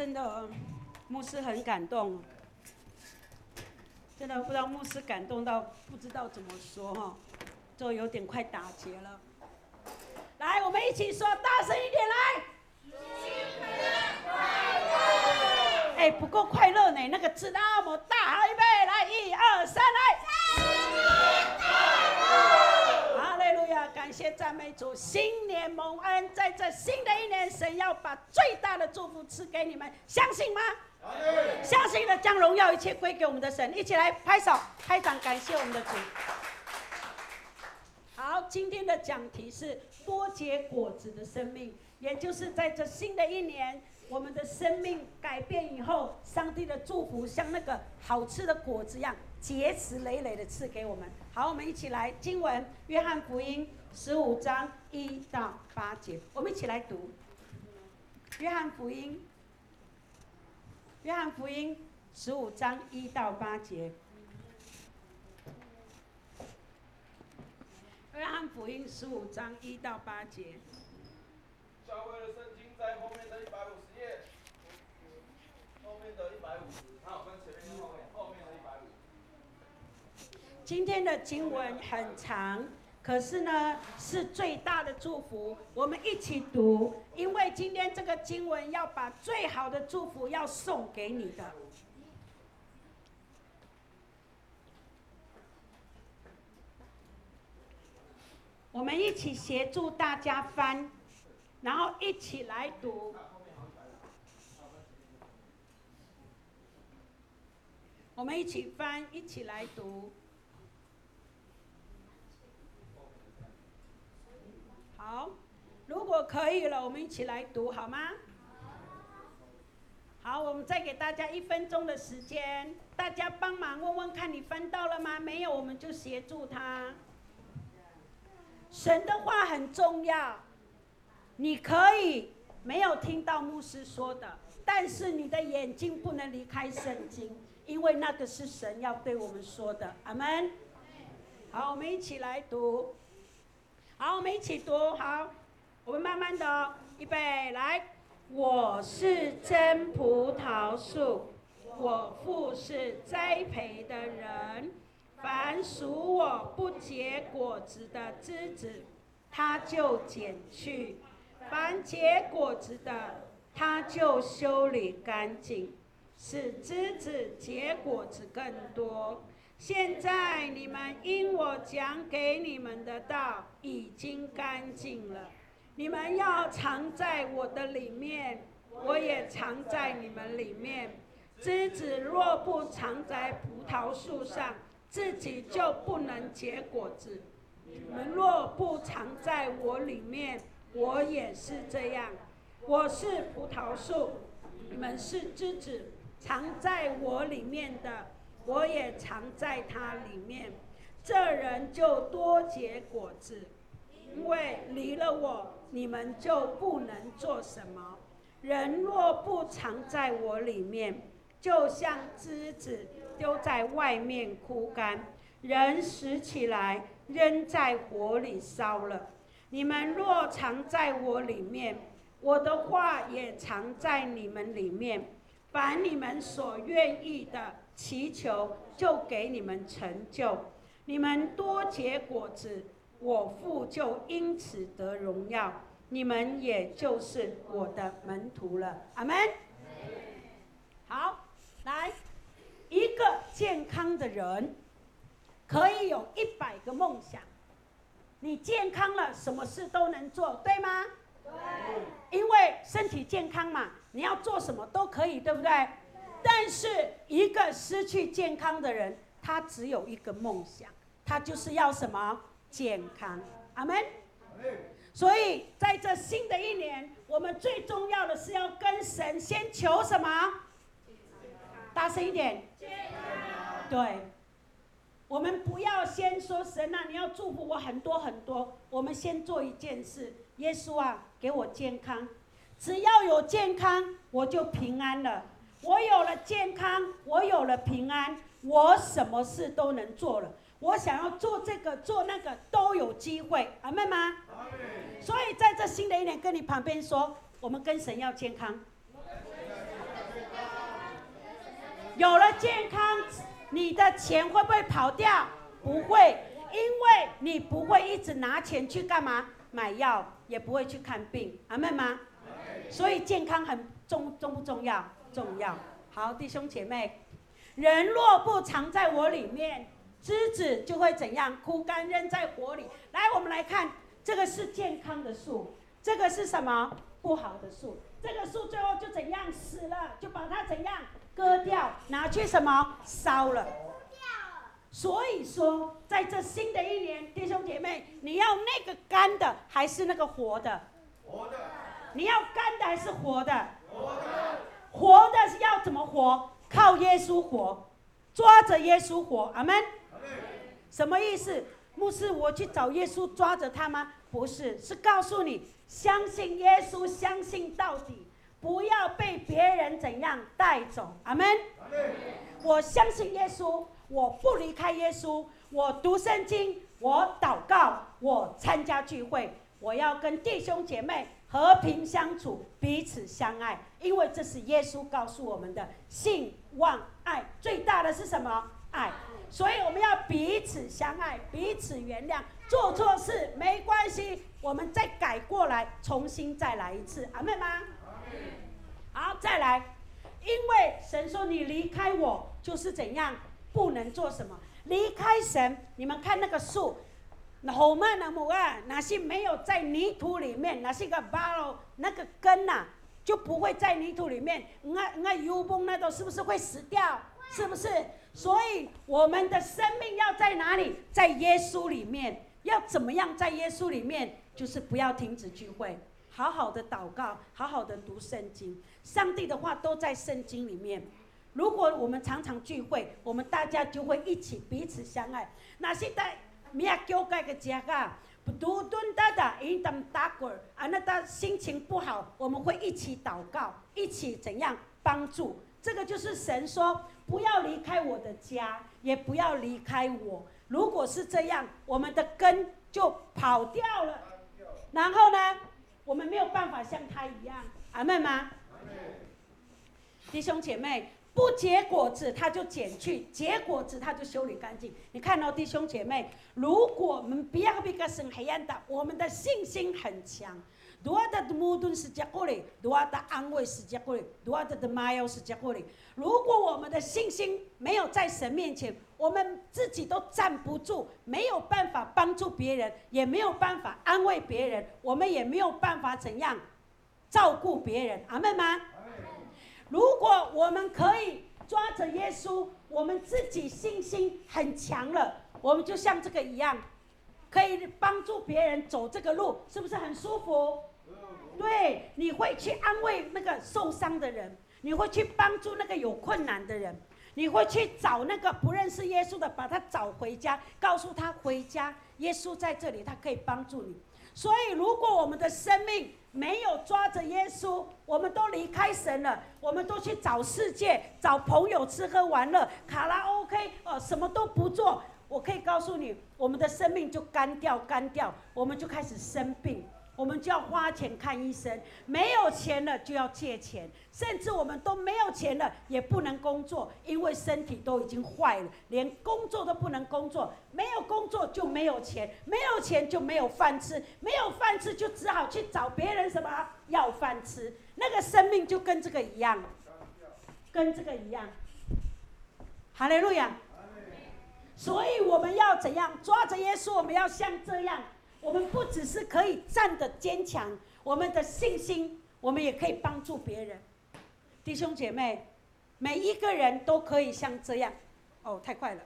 真的，牧师很感动。真的不知道牧师感动到不知道怎么说哈，就有点快打结了。来，我们一起说，大声一点来。新年快乐！哎，不够快乐呢，那个字那么大，好，预备，来，一二三，来。感谢赞美主，新年蒙恩，在这新的一年，神要把最大的祝福赐给你们，相信吗？相信的将荣耀一切归给我们的神，一起来拍手拍掌，感谢我们的主。好，今天的讲题是多结果子的生命，也就是在这新的一年，我们的生命改变以后，上帝的祝福像那个好吃的果子一样，结实累累的赐给我们。好，我们一起来经文，约翰福音十五章一到八节，我们一起来读。约翰福音。约翰福音十五章一到八节。约翰福音十五章一到八节。教会的圣经在后面的一百五十页，后面的一百五十，好，跟前面的后面，后面的一百五。今天的经文很长。可是呢，是最大的祝福。我们一起读，因为今天这个经文要把最好的祝福要送给你的。我们一起协助大家翻，然后一起来读。我们一起翻，一起来读。好，如果可以了，我们一起来读好吗？好，我们再给大家一分钟的时间，大家帮忙问问看你翻到了吗？没有，我们就协助他。神的话很重要，你可以没有听到牧师说的，但是你的眼睛不能离开圣经，因为那个是神要对我们说的。阿门。好，我们一起来读。好，我们一起读。好，我们慢慢的，预备，来。我是真葡萄树，我父是栽培的人。凡属我不结果子的枝子，他就剪去；凡结果子的，他就修理干净，使枝子结果子更多。现在你们因我讲给你们的道已经干净了，你们要藏在我的里面，我也藏在你们里面。枝子若不藏在葡萄树上，自己就不能结果子。你们若不藏在我里面，我也是这样。我是葡萄树，你们是枝子，藏在我里面的。我也藏在它里面，这人就多结果子，因为离了我，你们就不能做什么。人若不藏在我里面，就像枝子丢在外面枯干，人拾起来扔在火里烧了。你们若藏在我里面，我的话也藏在你们里面，凡你们所愿意的。祈求就给你们成就，你们多结果子，我父就因此得荣耀，你们也就是我的门徒了。阿门。好，来，一个健康的人可以有一百个梦想。你健康了，什么事都能做，对吗？对。因为身体健康嘛，你要做什么都可以，对不对？但是一个失去健康的人，他只有一个梦想，他就是要什么？健康。阿门。所以在这新的一年，我们最重要的是要跟神先求什么？大声一点。对。我们不要先说神啊，你要祝福我很多很多。我们先做一件事，耶稣啊，给我健康。只要有健康，我就平安了。我有了健康，我有了平安，我什么事都能做了。我想要做这个做那个都有机会，阿妹吗？所以在这新的一年，跟你旁边说，我们跟神要健康。有了健康，你的钱会不会跑掉？不会，因为你不会一直拿钱去干嘛？买药，也不会去看病，阿妹吗？所以健康很重，重不重要？重要。好，弟兄姐妹，人若不藏在我里面，枝子就会怎样？枯干，扔在火里。来，我们来看，这个是健康的树，这个是什么？不好的树。这个树最后就怎样？死了，就把它怎样？割掉，拿去什么？烧了。所以说，在这新的一年，弟兄姐妹，你要那个干的，还是那个活的？活的。你要干的还是活的？活的。活的是要怎么活？靠耶稣活，抓着耶稣活。阿门。什么意思？牧师，我去找耶稣抓着他吗？不是，是告诉你，相信耶稣，相信到底，不要被别人怎样带走。阿门。我相信耶稣。我不离开耶稣，我读圣经，我祷告，我参加聚会，我要跟弟兄姐妹和平相处，彼此相爱，因为这是耶稣告诉我们的信望爱，最大的是什么？爱，所以我们要彼此相爱，彼此原谅，做错事没关系，我们再改过来，重新再来一次，阿妹吗？好，再来，因为神说你离开我就是怎样？不能做什么？离开神。你们看那个树，后面的木啊，那些没有在泥土里面，那些个巴罗那个根呐、就不会在泥土里面。那那油崩那都是不是会死掉？是不是？所以我们的生命要在哪里？在耶稣里面。要怎么样在耶稣里面？就是不要停止聚会，好好的祷告，好好的读圣经。上帝的话都在圣经里面。如果我们常常聚会，我们大家就会一起彼此相爱。那现在没有教会的家啊，不独断大大，一旦打滚啊，那他心情不好，我们会一起祷告，一起怎样帮助？这个就是神说，不要离开我的家，也不要离开我。如果是这样，我们的根就跑掉了。然后呢，我们没有办法像他一样，阿们吗？弟兄姐妹。不结果子，他就剪去；结果子，他就修理干净。你看到、哦、弟兄姐妹，如果我们不要被个神黑暗的，我们的信心很强。多大的矛盾是结果哩，多大的安慰是结果哩，多大的麻药是结果哩。如果我们的信心没有在神面前，我们自己都站不住，没有办法帮助别人，也没有办法安慰别人，我们也没有办法怎样照顾别人。阿门吗？如果我们可以抓着耶稣，我们自己信心很强了，我们就像这个一样，可以帮助别人走这个路，是不是很舒服？对，你会去安慰那个受伤的人，你会去帮助那个有困难的人，你会去找那个不认识耶稣的，把他找回家，告诉他回家，耶稣在这里，他可以帮助你。所以，如果我们的生命，没有抓着耶稣，我们都离开神了，我们都去找世界、找朋友吃喝玩乐、卡拉 OK，哦，什么都不做。我可以告诉你，我们的生命就干掉、干掉，我们就开始生病。我们就要花钱看医生，没有钱了就要借钱，甚至我们都没有钱了也不能工作，因为身体都已经坏了，连工作都不能工作。没有工作就没有钱，没有钱就没有饭吃，没有饭吃就只好去找别人什么要饭吃。那个生命就跟这个一样，跟这个一样。哈利路亚。所以我们要怎样抓着耶稣？我们要像这样。我们不只是可以站得坚强，我们的信心，我们也可以帮助别人。弟兄姐妹，每一个人都可以像这样。哦，太快了。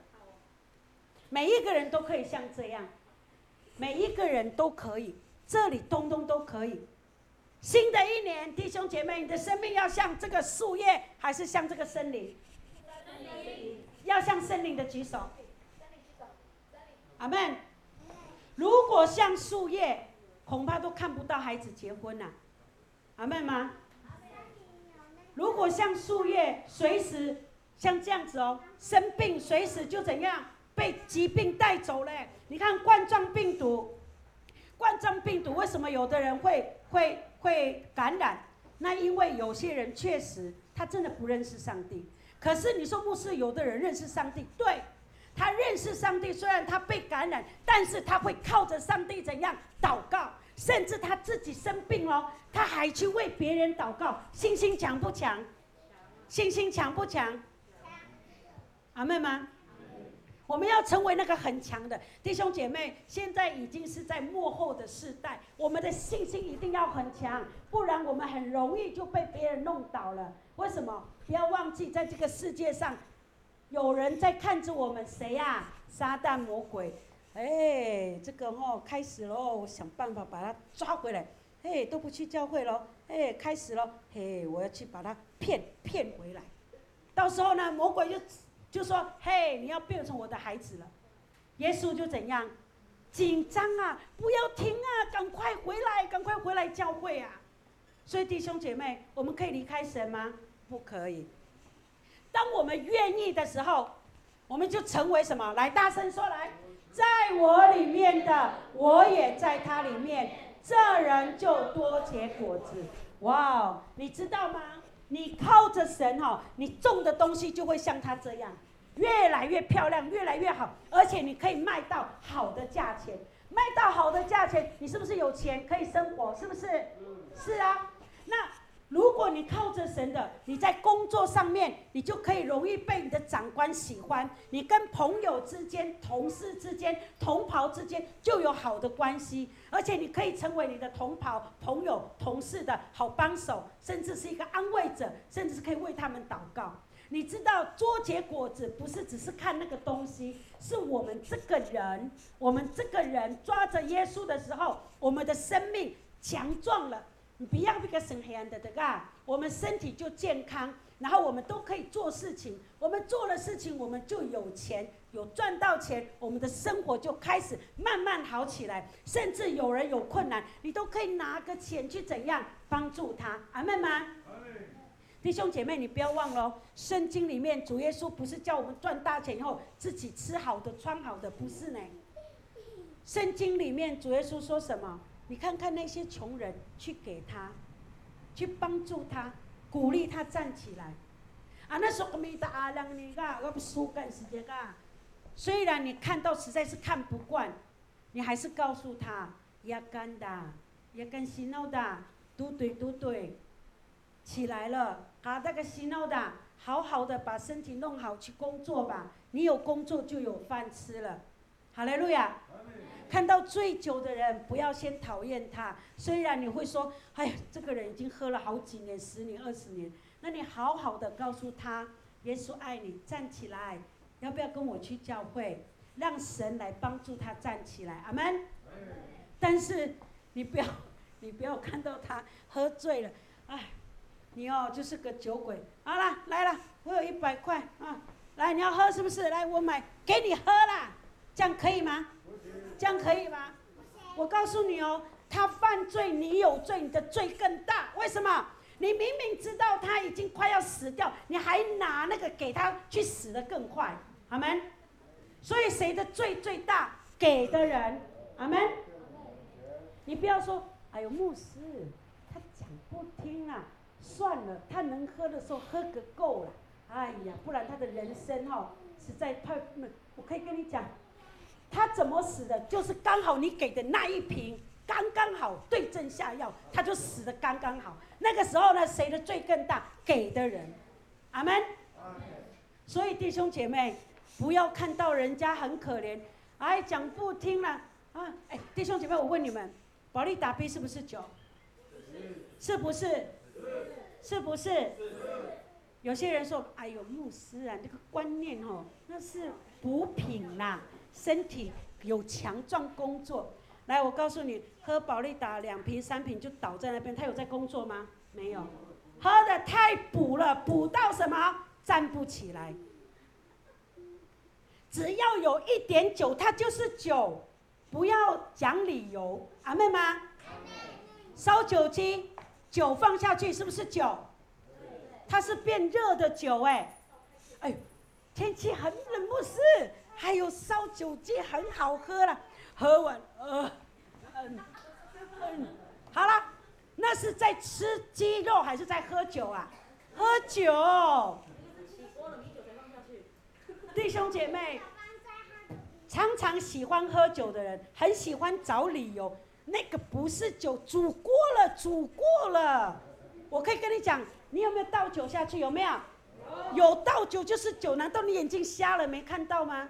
每一个人都可以像这样，每一个人都可以，这里通通都可以。新的一年，弟兄姐妹，你的生命要像这个树叶，还是像这个森林？要像森林的举手。阿门。如果像树叶，恐怕都看不到孩子结婚了，阿们吗？如果像树叶，随时像这样子哦，生病随时就怎样被疾病带走了。你看冠状病毒，冠状病毒为什么有的人会会会感染？那因为有些人确实他真的不认识上帝。可是你说牧师，有的人认识上帝，对，他认识上帝，虽然他被感染，但是他会靠着上帝怎样祷告，甚至他自己生病了，他还去为别人祷告，信心强不强？信心强不强？阿妹吗？我们要成为那个很强的弟兄姐妹。现在已经是在幕后的世代，我们的信心一定要很强，不然我们很容易就被别人弄倒了。为什么？不要忘记，在这个世界上，有人在看着我们，谁呀、啊？撒旦魔鬼。哎，这个哦，开始喽，我想办法把他抓回来。哎，都不去教会喽。哎，开始喽。嘿，我要去把他骗骗回来。到时候呢，魔鬼就。就说：“嘿，你要变成我的孩子了。”耶稣就怎样？紧张啊！不要停啊！赶快回来，赶快回来教会啊！所以弟兄姐妹，我们可以离开神吗？不可以。当我们愿意的时候，我们就成为什么？来，大声说来，在我里面的，我也在他里面，这人就多结果子。哇，你知道吗？你靠着神哈，你种的东西就会像他这样。越来越漂亮，越来越好，而且你可以卖到好的价钱，卖到好的价钱，你是不是有钱可以生活？是不是？是啊。那如果你靠着神的，你在工作上面，你就可以容易被你的长官喜欢，你跟朋友之间、同事之间、同袍之间就有好的关系，而且你可以成为你的同袍、朋友、同事的好帮手，甚至是一个安慰者，甚至是可以为他们祷告。你知道多结果子不是只是看那个东西，是我们这个人，我们这个人抓着耶稣的时候，我们的生命强壮了。你不要那个生黑暗的，对吧？我们身体就健康，然后我们都可以做事情。我们做了事情，我们就有钱，有赚到钱，我们的生活就开始慢慢好起来。甚至有人有困难，你都可以拿个钱去怎样帮助他。阿妹吗？弟兄姐妹，你不要忘了，圣经里面主耶稣不是叫我们赚大钱以后自己吃好的、穿好的，不是呢。圣经里面主耶稣说什么？你看看那些穷人，去给他，去帮助他，鼓励他站起来。啊，那时候没得阿亮你噶，我不输干时间噶。虽然你看到实在是看不惯，你还是告诉他，要干的，要干洗脑的，都对，都对。起来了，啊，那个洗脑的，好好的把身体弄好，去工作吧。你有工作就有饭吃了，哈利路亚。看到醉酒的人，不要先讨厌他。虽然你会说，哎呀，这个人已经喝了好几年、十年、二十年，那你好好的告诉他，耶稣爱你，站起来，要不要跟我去教会？让神来帮助他站起来，阿门。但是你不要，你不要看到他喝醉了，哎。你哦，就是个酒鬼。好了，来了，我有一百块啊，来，你要喝是不是？来，我买给你喝啦，这样可以吗？这样可以吗？我告诉你哦，他犯罪，你有罪，你的罪更大。为什么？你明明知道他已经快要死掉，你还拿那个给他去死得更快，阿门。所以谁的罪最大？给的人，阿门。你不要说，哎呦，牧师，他讲不听啊。算了，他能喝的时候喝个够了，哎呀，不然他的人生哈、哦，实在太……我可以跟你讲，他怎么死的？就是刚好你给的那一瓶刚刚好对症下药，他就死的刚刚好。那个时候呢，谁的罪更大？给的人，阿门。所以弟兄姐妹，不要看到人家很可怜，哎，讲不听了啊！哎，弟兄姐妹，我问你们，保利达 B 是不是酒？是不是？是不是？有些人说：“哎呦，牧师啊，这个观念哦，那是补品啦，身体有强壮工作。”来，我告诉你，喝保利达两瓶三瓶就倒在那边，他有在工作吗？没有，喝得太补了，补到什么？站不起来。只要有一点酒，它就是酒，不要讲理由，阿妹吗？烧酒精。酒放下去是不是酒？它是变热的酒哎，哎，天气很冷不是？还有烧酒精很好喝了，喝完呃嗯嗯，好了，那是在吃鸡肉还是在喝酒啊？喝酒。弟兄姐妹，常常喜欢喝酒的人，很喜欢找理由。那个不是酒，煮过了，煮过了。我可以跟你讲，你有没有倒酒下去？有没有？有倒酒就是酒，难道你眼睛瞎了没看到吗？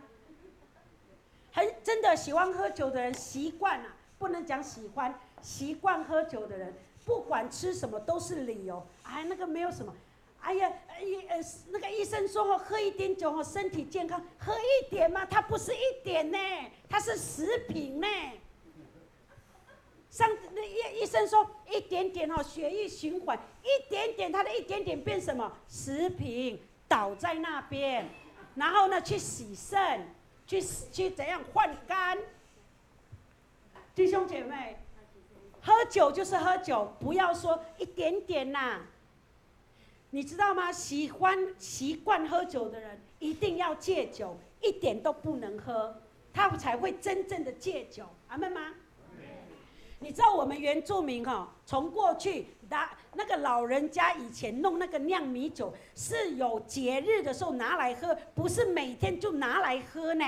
很真的喜欢喝酒的人，习惯了，不能讲喜欢，习惯喝酒的人，不管吃什么都是理由。哎，那个没有什么。哎呀，医呃那个医生说，喝一点酒哦，身体健康，喝一点嘛，它不是一点呢，它是食品呢。上那医医生说一点点哦，血液循环一点点，它的一点点变什么？食品倒在那边，然后呢去洗肾，去去怎样换肝？弟兄姐妹，喝酒就是喝酒，不要说一点点呐、你知道吗？喜欢习惯喝酒的人一定要戒酒，一点都不能喝，他才会真正的戒酒。阿妹吗？你知道我们原住民哈、哦，从过去拿那个老人家以前弄那个酿米酒，是有节日的时候拿来喝，不是每天就拿来喝呢。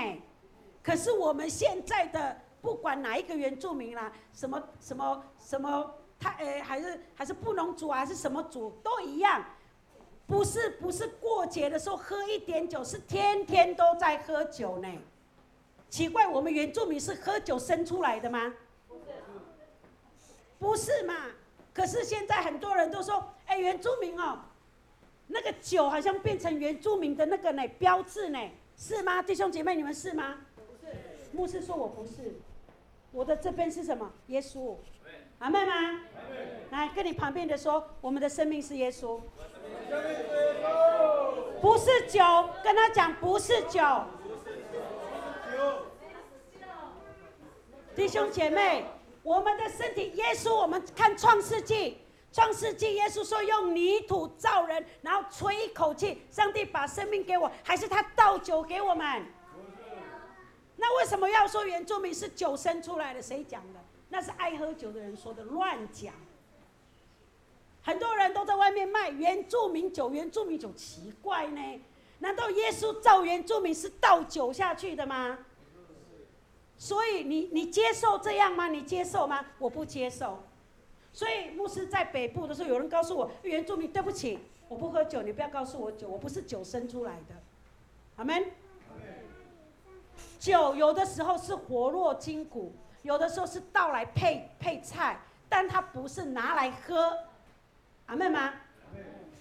可是我们现在的不管哪一个原住民啦，什么什么什么，他呃还是还是布农族还是什么族都一样，不是不是过节的时候喝一点酒，是天天都在喝酒呢。奇怪，我们原住民是喝酒生出来的吗？不是嘛？可是现在很多人都说，哎，原住民哦，那个酒好像变成原住民的那个呢标志呢，是吗？弟兄姐妹，你们是吗？不是。牧师说我不是，我的这边是什么？耶稣。阿妹吗？来，跟你旁边的说，我们的生命是耶稣。不是酒，跟他讲不是酒。弟兄姐妹。我们的身体，耶稣，我们看创世纪，创世纪，耶稣说用泥土造人，然后吹一口气，上帝把生命给我，还是他倒酒给我们？那为什么要说原住民是酒生出来的？谁讲的？那是爱喝酒的人说的，乱讲。很多人都在外面卖原住民酒，原住民酒奇怪呢？难道耶稣造原住民是倒酒下去的吗？所以你你接受这样吗？你接受吗？我不接受。所以牧师在北部的时候，有人告诉我，原住民，对不起，我不喝酒，你不要告诉我酒，我不是酒生出来的。阿门。酒有的时候是活络筋骨，有的时候是倒来配配菜，但它不是拿来喝。阿门吗？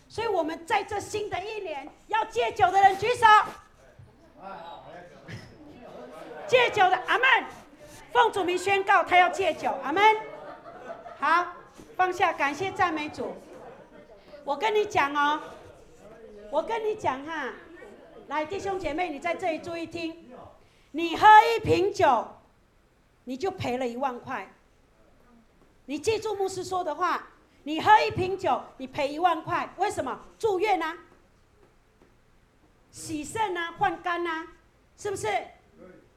所以我们在这新的一年要戒酒的人举手。戒酒的阿门，奉主名宣告，他要戒酒，阿门。好，放下，感谢赞美主。我跟你讲哦，我跟你讲哈，来弟兄姐妹，你在这里注意听，你喝一瓶酒，你就赔了一万块。你记住牧师说的话，你喝一瓶酒，你赔一万块，为什么？住院啊，洗肾啊，换肝啊，是不是？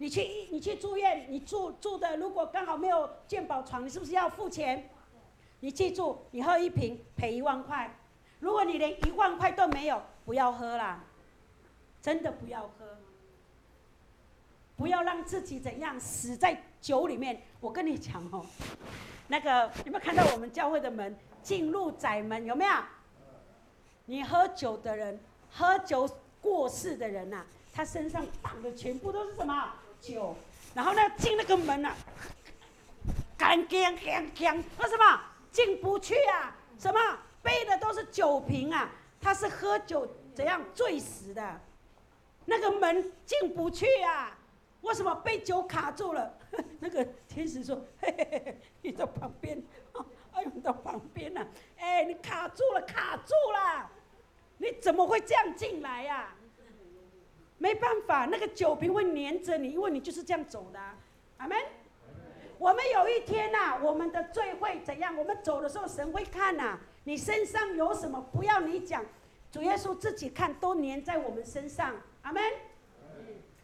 你去你去住院，你住住的如果刚好没有健保床，你是不是要付钱？你记住，你喝一瓶赔一万块。如果你连一万块都没有，不要喝啦，真的不要喝。不要让自己怎样死在酒里面。我跟你讲哦，那个有没有看到我们教会的门进入窄门？有没有？你喝酒的人，喝酒过世的人呐、他身上绑的全部都是什么？酒，然后呢，进那个门啊，干干干干，为什么进不去啊？什么背的都是酒瓶啊？他是喝酒怎样醉死的？那个门进不去啊？为什么被酒卡住了？那个天使说：“嘿嘿嘿，你到旁边，哎呦，你到旁边了，哎，你卡住了，卡住了，你怎么会这样进来呀、？”没办法，那个酒瓶会黏着你，因为你就是这样走的、阿门。我们有一天呐、我们的罪会怎样？我们走的时候，神会看呐、你身上有什么？不要你讲，主耶稣自己看，都黏在我们身上。阿门。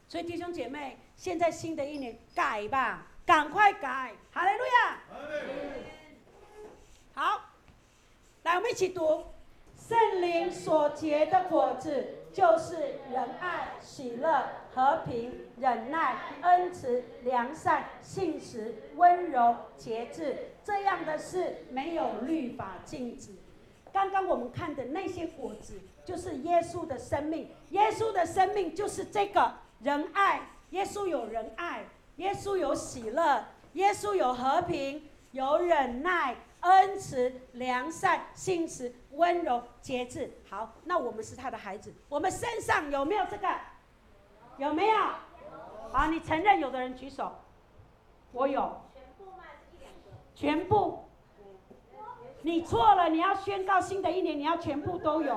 所以弟兄姐妹，现在新的一年改吧，赶快改。哈利路亚。好，来我们一起读圣灵所结的果子，就是仁爱、喜乐、和平、忍耐、恩慈、良善、信实、温柔、节制。这样的事没有律法禁止。刚刚我们看的那些果子，就是耶稣的生命。耶稣的生命就是这个仁爱。耶稣有仁爱，耶稣有喜乐，耶稣有和平，有忍耐。恩慈、良善、信实、温柔、节制。好，那我们是他的孩子，我们身上有没有这个？有没有？好，你承认有的人举手。我有。全部。你错了，你要宣告新的一年，你要全部都有。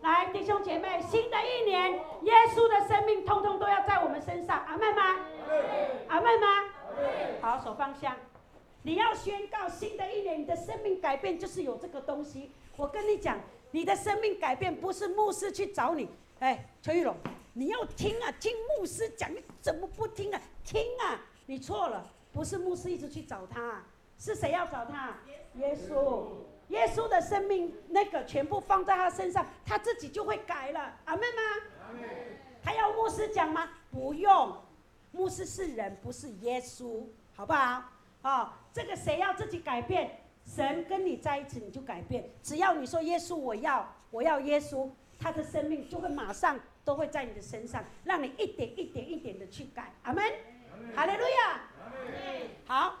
来，弟兄姐妹，新的一年，耶稣的生命通通都要在我们身上。阿门吗？阿门吗？好，手放下。你要宣告新的一年，你的生命改变就是有这个东西。我跟你讲，你的生命改变不是牧师去找你，哎，崔玉龙，你要听啊，听牧师讲，你怎么不听啊？听啊！你错了，不是牧师一直去找他，是谁要找他？耶稣，耶稣的生命那个全部放在他身上，他自己就会改了。阿妹吗？他要牧师讲吗？不用，牧师是人，不是耶稣，好不好？啊、哦，这个谁要自己改变？神跟你在一起，你就改变。只要你说耶稣，我要，我要耶稣，他的生命就会马上都会在你的身上，让你一点一点一点的去改。阿门，哈利路亚。好，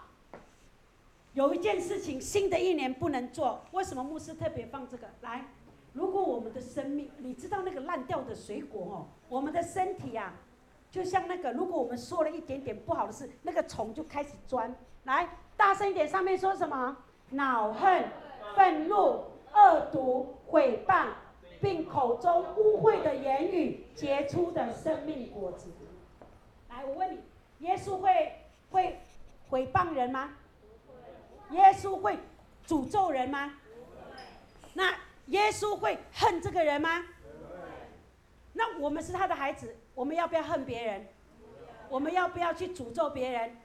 有一件事情，新的一年不能做。为什么牧师特别放这个？来，如果我们的生命，你知道那个烂掉的水果哦，我们的身体呀、啊，就像那个，如果我们说了一点点不好的事，那个虫就开始钻。来，大声一点！上面说什么？恼恨、愤怒、恶毒、毁谤，并口中污秽的言语结出的生命果子。来，我问你，耶稣会会毁谤人吗？耶稣会诅咒人吗？那耶稣会恨这个人吗？那我们是他的孩子，我们要不要恨别人？我们要不要去诅咒别人？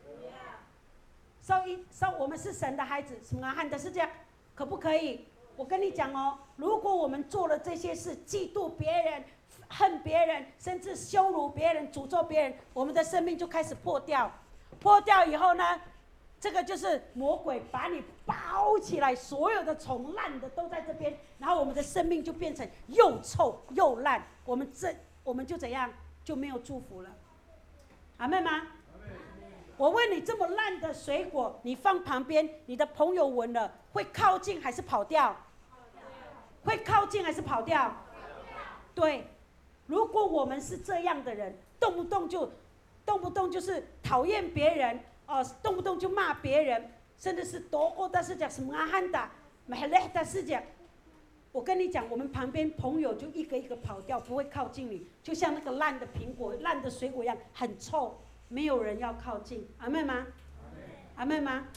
所以，说我们是神的孩子，什么喊的是这样，可不可以？我跟你讲哦，如果我们做了这些事，嫉妒别人、恨别人，甚至羞辱别人、诅咒别人，我们的生命就开始破掉。破掉以后呢，这个就是魔鬼把你包起来，所有的虫烂的都在这边，然后我们的生命就变成又臭又烂，我们这我们就怎样就没有祝福了。阿妹吗？我问你，这么烂的水果，你放旁边，你的朋友闻了会靠近还是跑掉？会靠近还是跑掉？对，如果我们是这样的人，动不动就，动不动就是讨厌别人，哦，动不动就骂别人，甚至是多过的是讲什么阿汉达，买来的是讲，我跟你讲，我们旁边朋友就一个一个跑掉，不会靠近你，就像那个烂的苹果、烂的水果一样，很臭。没有人要靠近，阿妹吗？阿妹吗？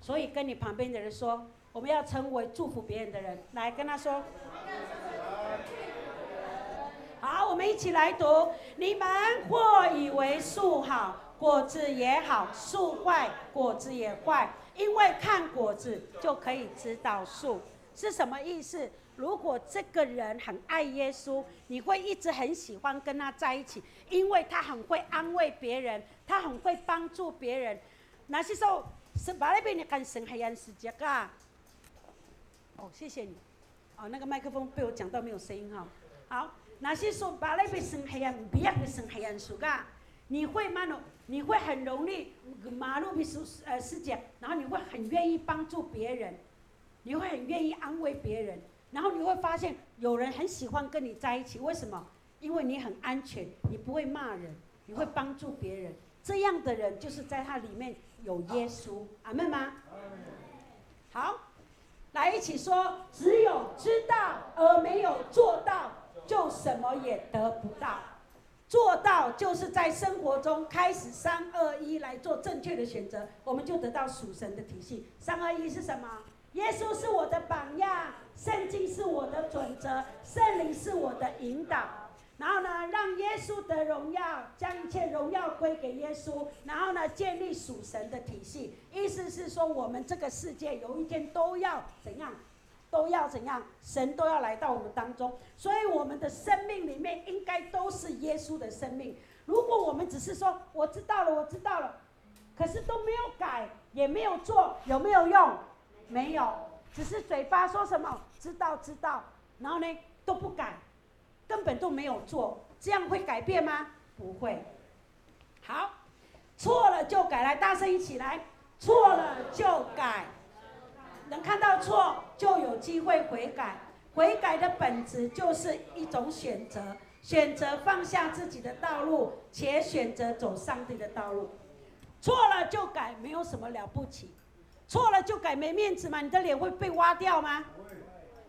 所以跟你旁边的人说，我们要成为祝福别人的人，来跟他说。好，我们一起来读：你们或以为树好，果子也好；树坏，果子也坏。因为看果子就可以知道树是什么意思。如果这个人很爱耶稣，你会一直很喜欢跟他在一起，因为他很会安慰别人，他很会帮助别人。那是说，是把那边你看神黑暗世界啊。哦，谢谢你。哦，那个麦克风被我讲到没有声音哈。好，那是说把那边神黑暗，不要的神黑暗树啊。你会吗？你会很容易马路比世呃世界，然后你会很愿意帮助别人，你会很愿意安慰别人。然后你会发现有人很喜欢跟你在一起，为什么？因为你很安全，你不会骂人，你会帮助别人。这样的人就是在他里面有耶稣，阿门吗？好，来一起说：只有知道而没有做到，就什么也得不到。做到就是在生活中开始三二一来做正确的选择，我们就得到属神的体系。三二一是什么？耶稣是我的榜样。圣经是我的准则，圣灵是我的引导，然后呢，让耶稣的荣耀，将一切荣耀归给耶稣，然后呢，建立属神的体系。意思是说，我们这个世界有一天都要怎样，都要怎样？神都要来到我们当中，所以我们的生命里面应该都是耶稣的生命。如果我们只是说我知道了，我知道了，可是都没有改，也没有做，有没有用？没有，只是嘴巴说什么知道知道，然后呢都不改，根本都没有做，这样会改变吗？不会。好，错了就改，来大声一起来，错了就改。能看到错，就有机会悔改。悔改的本质就是一种选择，选择放下自己的道路，且选择走上帝的道路。错了就改，没有什么了不起。错了就改，没面子吗？你的脸会被挖掉吗？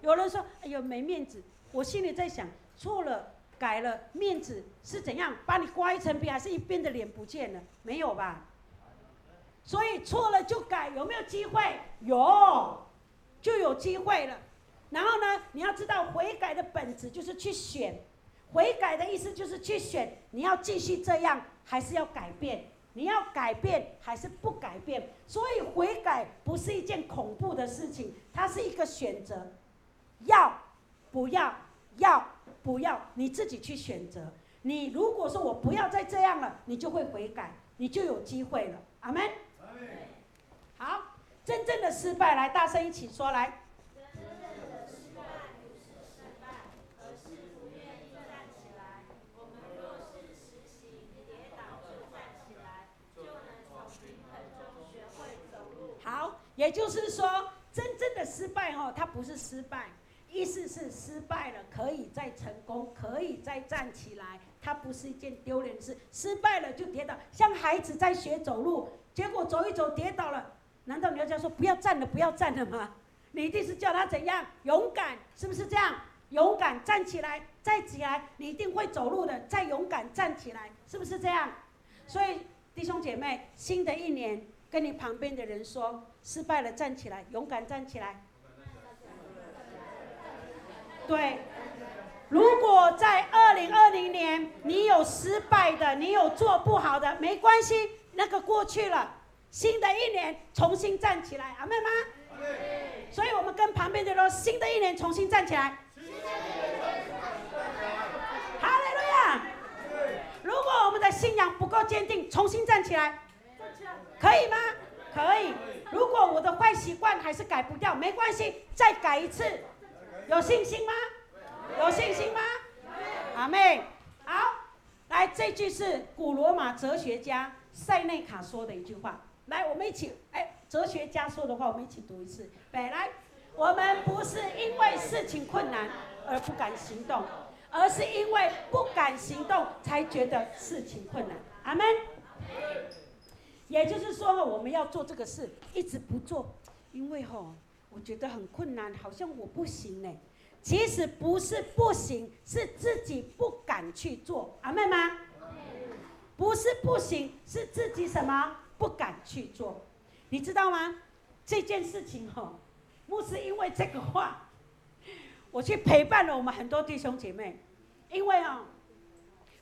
有人说：“哎呦，没面子。”我心里在想：错了改了，面子是怎样？把你刮一层皮，还是一边的脸不见了？没有吧？所以错了就改，有没有机会？有，就有机会了。然后呢，你要知道悔改的本质就是去选，悔改的意思就是去选，你要继续这样，还是要改变？你要改变还是不改变？所以悔改不是一件恐怖的事情，它是一个选择，要不要？要不要？你自己去选择。你如果说我不要再这样了，你就会悔改，你就有机会了。阿门。好，真正的失败，来大声一起说来。真正的失败不是失败，而是不愿意站起来。我们若是实行跌倒就站起来，就能从平衡中学会走路。好，也就是说，真正的失败哦，它不是失败，意思是失败了可以再成功，可以再站起来，它不是一件丢脸的事。失败了就跌倒，像孩子在学走路，结果走一走跌倒了。难道你要叫说不要站了，不要站了吗？你一定是叫他怎样勇敢，是不是这样？勇敢站起来，再起来，你一定会走路的。再勇敢站起来，是不是这样？所以弟兄姐妹，新的一年跟你旁边的人说，失败了站起来，勇敢站起来。对，如果在二零二零年你有失败的，你有做不好的，没关系，那个过去了。新的一年重新站起来，阿妹吗？所以，我们跟旁边的人说：新的一年重新站起来。哈利路亚！如果我们的信仰不够坚定，重新站起来，可以吗？可以。如果我的坏习惯还是改不掉，没关系，再改一次。有信心吗？有信心吗？阿妹。好，来，这句是古罗马哲学家塞内卡说的一句话。来，我们一起，哎，哲学家说的话，我们一起读一次。来，来，我们不是因为事情困难而不敢行动，而是因为不敢行动才觉得事情困难。阿门。也就是说，我们要做这个事，一直不做，因为吼，我觉得很困难，好像我不行呢。其实不是不行，是自己不敢去做。阿妹吗？不是不行，是自己什么？不敢去做，你知道吗？这件事情哈，牧师因为这个话，我去陪伴了我们很多弟兄姐妹，因为啊，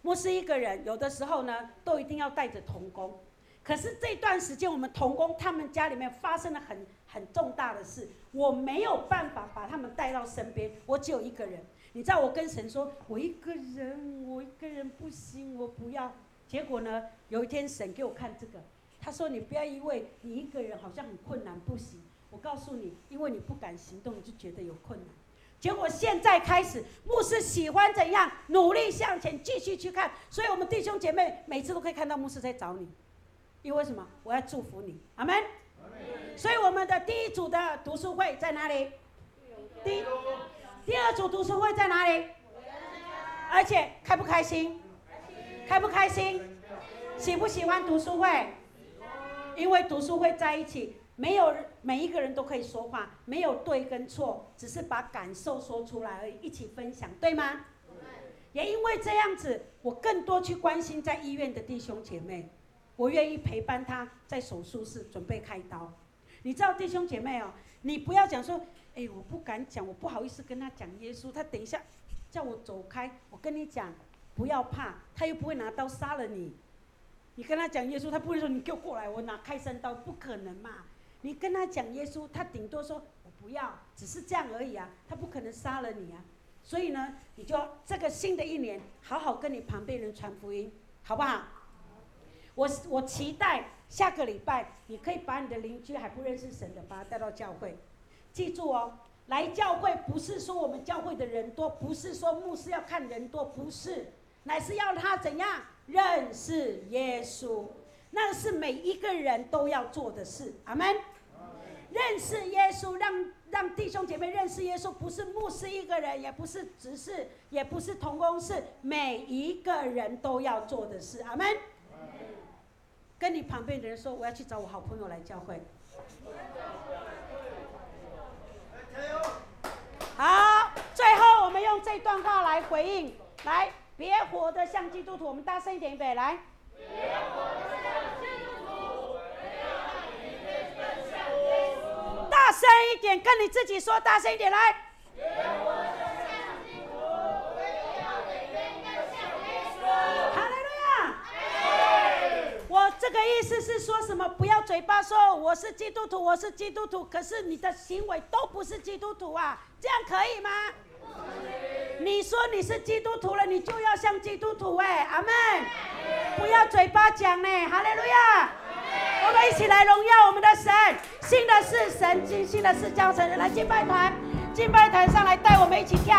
牧师一个人有的时候呢，都一定要带着童工，可是这段时间我们童工他们家里面发生了很很重大的事，我没有办法把他们带到身边，我只有一个人。你知道我跟神说，我一个人，我一个人不行，我不要。结果呢，有一天神给我看这个。他说：“你不要因为你一个人好像很困难不行，我告诉你，因为你不敢行动，你就觉得有困难。结果现在开始，牧师喜欢怎样努力向前，继续去看。所以，我们弟兄姐妹每次都可以看到牧师在找你，因为什么？我要祝福你，阿门。所以，我们的第一组的读书会在哪里？第一第二组读书会在哪里？而且开不开心？开不开心？喜不喜欢读书会？”因为读书会在一起，没有每一个人都可以说话，没有对跟错，只是把感受说出来而已，一起分享，对吗？也因为这样子，我更多去关心在医院的弟兄姐妹，我愿意陪伴他在手术室准备开刀。你知道弟兄姐妹哦，你不要讲说，哎，我不敢讲，我不好意思跟他讲耶稣，他等一下叫我走开。我跟你讲，不要怕，他又不会拿刀杀了你。你跟他讲耶稣，他不会说你给我过来，我拿开山刀，不可能嘛。你跟他讲耶稣，他顶多说我不要，只是这样而已啊，他不可能杀了你啊。所以呢，你就这个新的一年，好好跟你旁边人传福音，好不好？我我期待下个礼拜，你可以把你的邻居还不认识神的，把他带到教会。记住哦，来教会不是说我们教会的人多，不是说牧师要看人多，不是，乃是要他怎样认识耶稣，那是每一个人都要做的事。阿门。认识耶稣，让让弟兄姐妹认识耶稣，不是牧师一个人，也不是执事，也不是同工，是每一个人都要做的事。阿门。跟你旁边的人说，我要去找我好朋友来教会。好，最后我们用这段话来回应，来，别活得像基督徒，我们大声一点，预备，来。大声一点，跟你自己说，大声一点，来。哈利路亚。我这个意思是说什么？不要嘴巴说我是基督徒，我是基督徒，可是你的行为都不是基督徒啊，这样可以吗？你说你是基督徒了，你就要像基督徒哎，阿门。不要嘴巴讲呢，哈利路亚。我们一起来荣耀我们的神，新的是神，新新的是教成人来敬拜团，敬拜团上来带我们一起跳。